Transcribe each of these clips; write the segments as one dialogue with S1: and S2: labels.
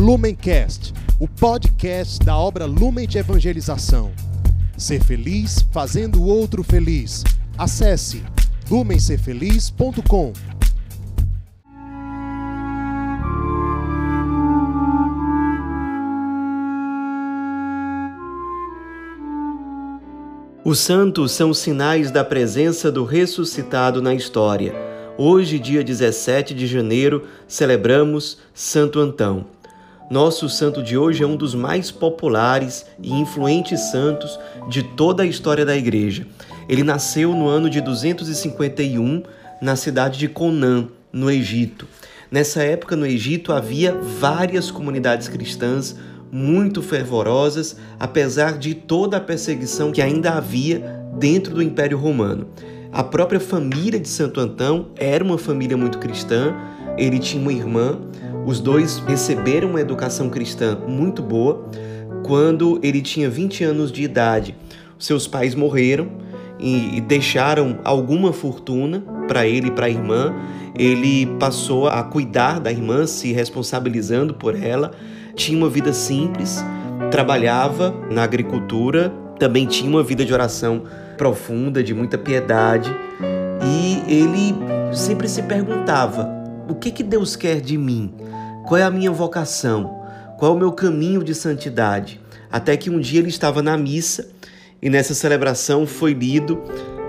S1: Lumencast, o podcast da obra Lumen de Evangelização. Ser feliz fazendo o outro feliz. Acesse lumencerfeliz.com.
S2: Os santos são sinais da presença do ressuscitado na história. Hoje, dia 17 de janeiro, celebramos Santo Antão. Nosso santo de hoje é um dos mais populares e influentes santos de toda a história da Igreja. Ele nasceu no ano de 251 na cidade de Conan, no Egito. Nessa época, no Egito, havia várias comunidades cristãs muito fervorosas, apesar de toda a perseguição que ainda havia dentro do Império Romano. A própria família de Santo Antão era uma família muito cristã, ele tinha uma irmã, os dois receberam uma educação cristã muito boa. Quando ele tinha 20 anos de idade, seus pais morreram e deixaram alguma fortuna para ele e para a irmã. Ele passou a cuidar da irmã, se responsabilizando por ela tinha uma vida simples, trabalhava na agricultura, também tinha uma vida de oração profunda, de muita piedade, e ele sempre se perguntava: o que que Deus quer de mim? Qual é a minha vocação? Qual é o meu caminho de santidade? Até que um dia ele estava na missa e nessa celebração foi lido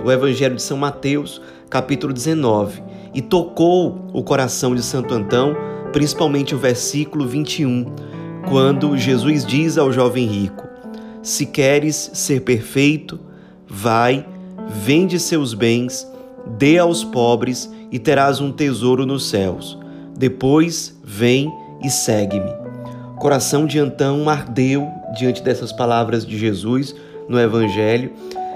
S2: o Evangelho de São Mateus, capítulo 19, e tocou o coração de Santo Antão, principalmente o versículo 21 quando Jesus diz ao jovem rico: Se queres ser perfeito, vai, vende seus bens, dê aos pobres e terás um tesouro nos céus. Depois vem e segue-me. O coração de Antão ardeu diante dessas palavras de Jesus no Evangelho.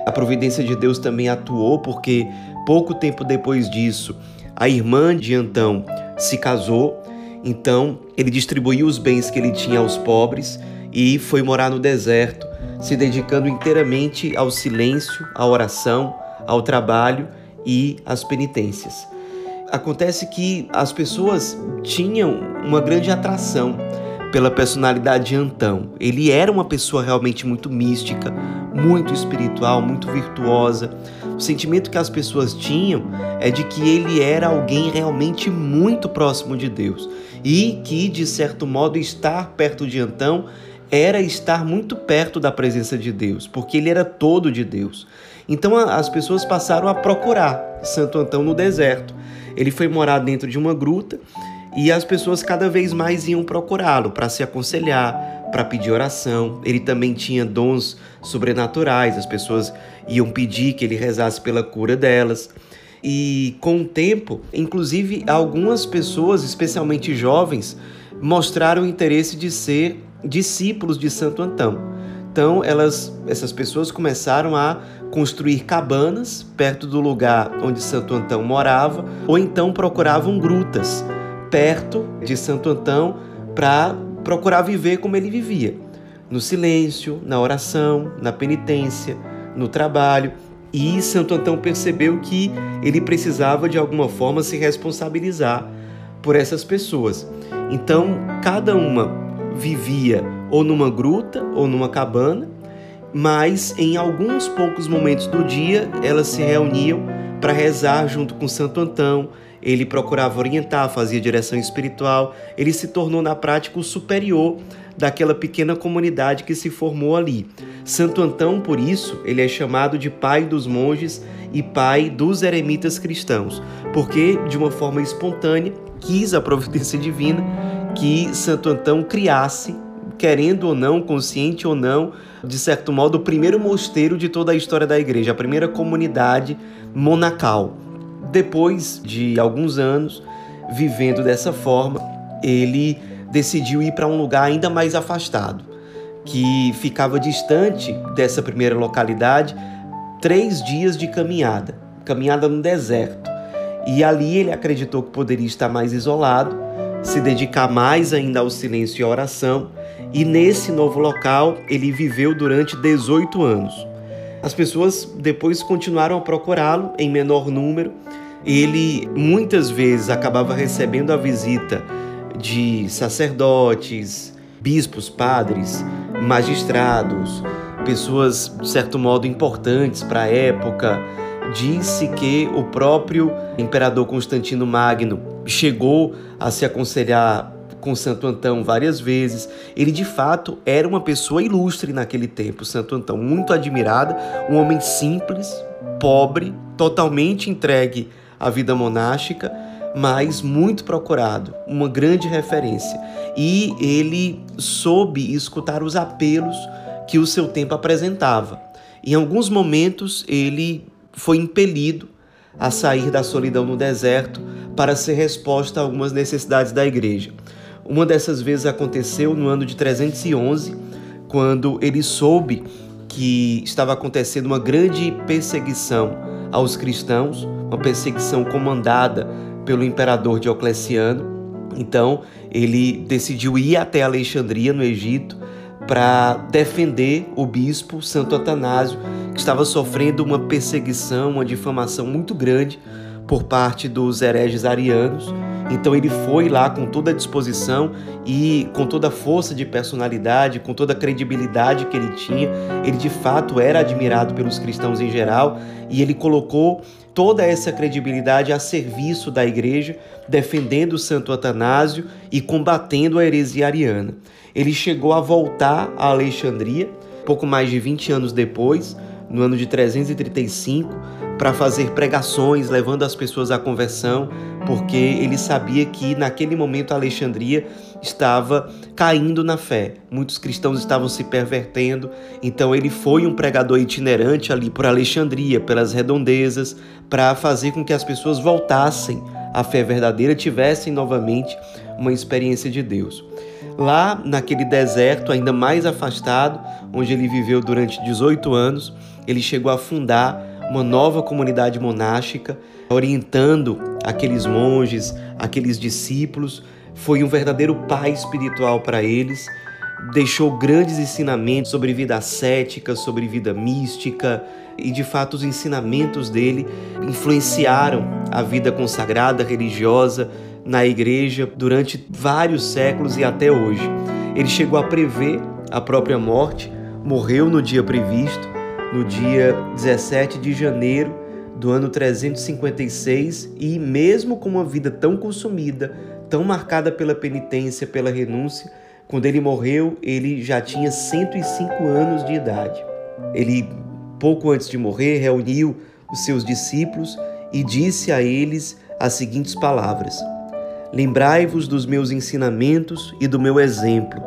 S2: A providência de Deus também atuou, porque pouco tempo depois disso, a irmã de Antão se casou então ele distribuiu os bens que ele tinha aos pobres e foi morar no deserto, se dedicando inteiramente ao silêncio, à oração, ao trabalho e às penitências. Acontece que as pessoas tinham uma grande atração pela personalidade de Antão. Ele era uma pessoa realmente muito mística, muito espiritual, muito virtuosa. O sentimento que as pessoas tinham é de que ele era alguém realmente muito próximo de Deus e que, de certo modo, estar perto de Antão era estar muito perto da presença de Deus, porque ele era todo de Deus. Então as pessoas passaram a procurar Santo Antão no deserto. Ele foi morar dentro de uma gruta e as pessoas cada vez mais iam procurá-lo para se aconselhar, para pedir oração. Ele também tinha dons sobrenaturais, as pessoas iam pedir que ele rezasse pela cura delas. E com o tempo, inclusive algumas pessoas, especialmente jovens, mostraram interesse de ser discípulos de Santo Antão. Então, elas, essas pessoas começaram a construir cabanas perto do lugar onde Santo Antão morava, ou então procuravam grutas perto de Santo Antão para procurar viver como ele vivia, no silêncio, na oração, na penitência, no trabalho. E Santo Antão percebeu que ele precisava de alguma forma se responsabilizar por essas pessoas. Então, cada uma vivia ou numa gruta ou numa cabana, mas em alguns poucos momentos do dia elas se reuniam para rezar junto com Santo Antão. Ele procurava orientar, fazia direção espiritual. Ele se tornou na prática o superior daquela pequena comunidade que se formou ali. Santo Antão, por isso, ele é chamado de pai dos monges e pai dos eremitas cristãos, porque de uma forma espontânea quis a providência divina que Santo Antão criasse, querendo ou não, consciente ou não, de certo modo, o primeiro mosteiro de toda a história da igreja, a primeira comunidade monacal. Depois de alguns anos vivendo dessa forma, ele decidiu ir para um lugar ainda mais afastado, que ficava distante dessa primeira localidade, três dias de caminhada, caminhada no deserto. E ali ele acreditou que poderia estar mais isolado, se dedicar mais ainda ao silêncio e à oração, e nesse novo local ele viveu durante 18 anos. As pessoas depois continuaram a procurá-lo em menor número. Ele muitas vezes acabava recebendo a visita de sacerdotes, bispos, padres, magistrados, pessoas de certo modo importantes para a época. Disse que o próprio imperador Constantino Magno chegou a se aconselhar com Santo Antão várias vezes. Ele de fato era uma pessoa ilustre naquele tempo, Santo Antão, muito admirada, um homem simples, pobre, totalmente entregue à vida monástica, mas muito procurado, uma grande referência. E ele soube escutar os apelos que o seu tempo apresentava. Em alguns momentos ele foi impelido a sair da solidão no deserto para ser resposta a algumas necessidades da igreja. Uma dessas vezes aconteceu no ano de 311, quando ele soube que estava acontecendo uma grande perseguição aos cristãos, uma perseguição comandada pelo imperador Diocleciano. Então, ele decidiu ir até Alexandria, no Egito, para defender o bispo Santo Atanásio, que estava sofrendo uma perseguição, uma difamação muito grande por parte dos hereges arianos. Então ele foi lá com toda a disposição e com toda a força de personalidade, com toda a credibilidade que ele tinha. Ele de fato era admirado pelos cristãos em geral e ele colocou toda essa credibilidade a serviço da igreja, defendendo o Santo Atanásio e combatendo a heresia ariana. Ele chegou a voltar a Alexandria, pouco mais de 20 anos depois, no ano de 335, para fazer pregações, levando as pessoas à conversão, porque ele sabia que naquele momento Alexandria estava caindo na fé. Muitos cristãos estavam se pervertendo, então ele foi um pregador itinerante ali por Alexandria, pelas redondezas, para fazer com que as pessoas voltassem à fé verdadeira, tivessem novamente uma experiência de Deus. Lá naquele deserto, ainda mais afastado, onde ele viveu durante 18 anos, ele chegou a fundar uma nova comunidade monástica, orientando aqueles monges, aqueles discípulos. Foi um verdadeiro pai espiritual para eles. Deixou grandes ensinamentos sobre vida ascética, sobre vida mística, e de fato os ensinamentos dele influenciaram a vida consagrada religiosa na igreja durante vários séculos e até hoje. Ele chegou a prever a própria morte, morreu no dia previsto, no dia 17 de janeiro do ano 356 e, mesmo com uma vida tão consumida, tão marcada pela penitência, pela renúncia, quando ele morreu, ele já tinha 105 anos de idade. Ele, pouco antes de morrer, reuniu os seus discípulos e disse a eles as seguintes palavras: Lembrai-vos dos meus ensinamentos e do meu exemplo.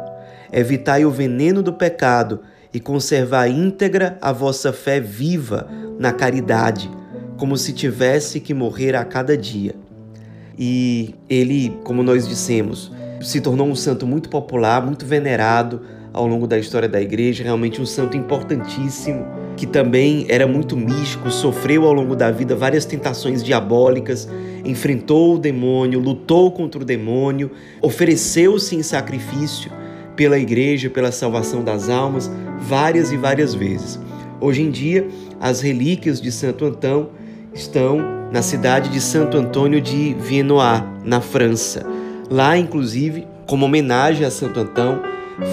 S2: Evitai o veneno do pecado e conservar íntegra a vossa fé viva na caridade, como se tivesse que morrer a cada dia. E ele, como nós dissemos, se tornou um santo muito popular, muito venerado ao longo da história da igreja, realmente um santo importantíssimo, que também era muito místico, sofreu ao longo da vida várias tentações diabólicas, enfrentou o demônio, lutou contra o demônio, ofereceu-se em sacrifício pela igreja, pela salvação das almas, várias e várias vezes. Hoje em dia, as relíquias de Santo Antão estão na cidade de Santo Antônio de Viennois, na França. Lá, inclusive, como homenagem a Santo Antão,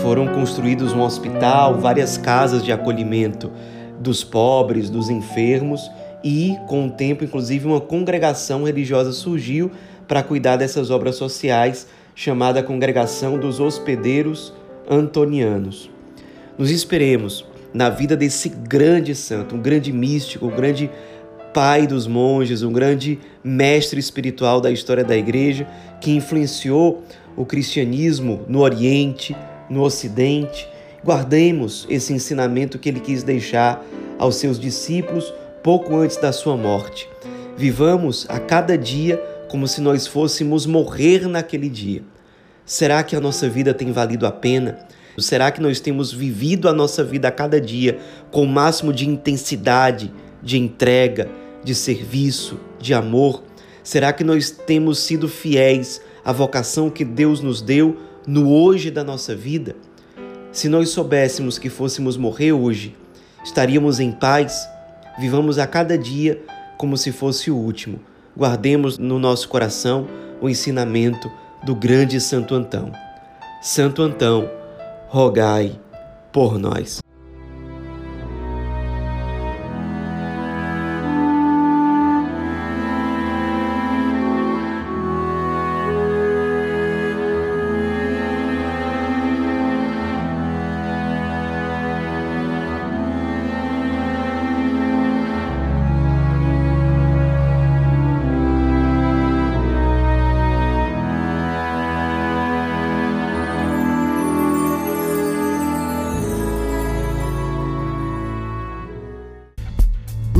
S2: foram construídos um hospital, várias casas de acolhimento dos pobres, dos enfermos e, com o tempo, inclusive, uma congregação religiosa surgiu para cuidar dessas obras sociais chamada Congregação dos Hospedeiros Antonianos. Nos esperemos na vida desse grande santo, um grande místico, um grande pai dos monges, um grande mestre espiritual da história da igreja que influenciou o cristianismo no Oriente, no Ocidente. Guardemos esse ensinamento que ele quis deixar aos seus discípulos pouco antes da sua morte. Vivamos a cada dia como se nós fôssemos morrer naquele dia. Será que a nossa vida tem valido a pena? Será que nós temos vivido a nossa vida a cada dia com o máximo de intensidade, de entrega, de serviço, de amor? Será que nós temos sido fiéis à vocação que Deus nos deu no hoje da nossa vida? Se nós soubéssemos que fôssemos morrer hoje, estaríamos em paz? Vivamos a cada dia como se fosse o último guardemos no nosso coração o ensinamento do grande Santo Antão. Santo Antão, rogai por nós.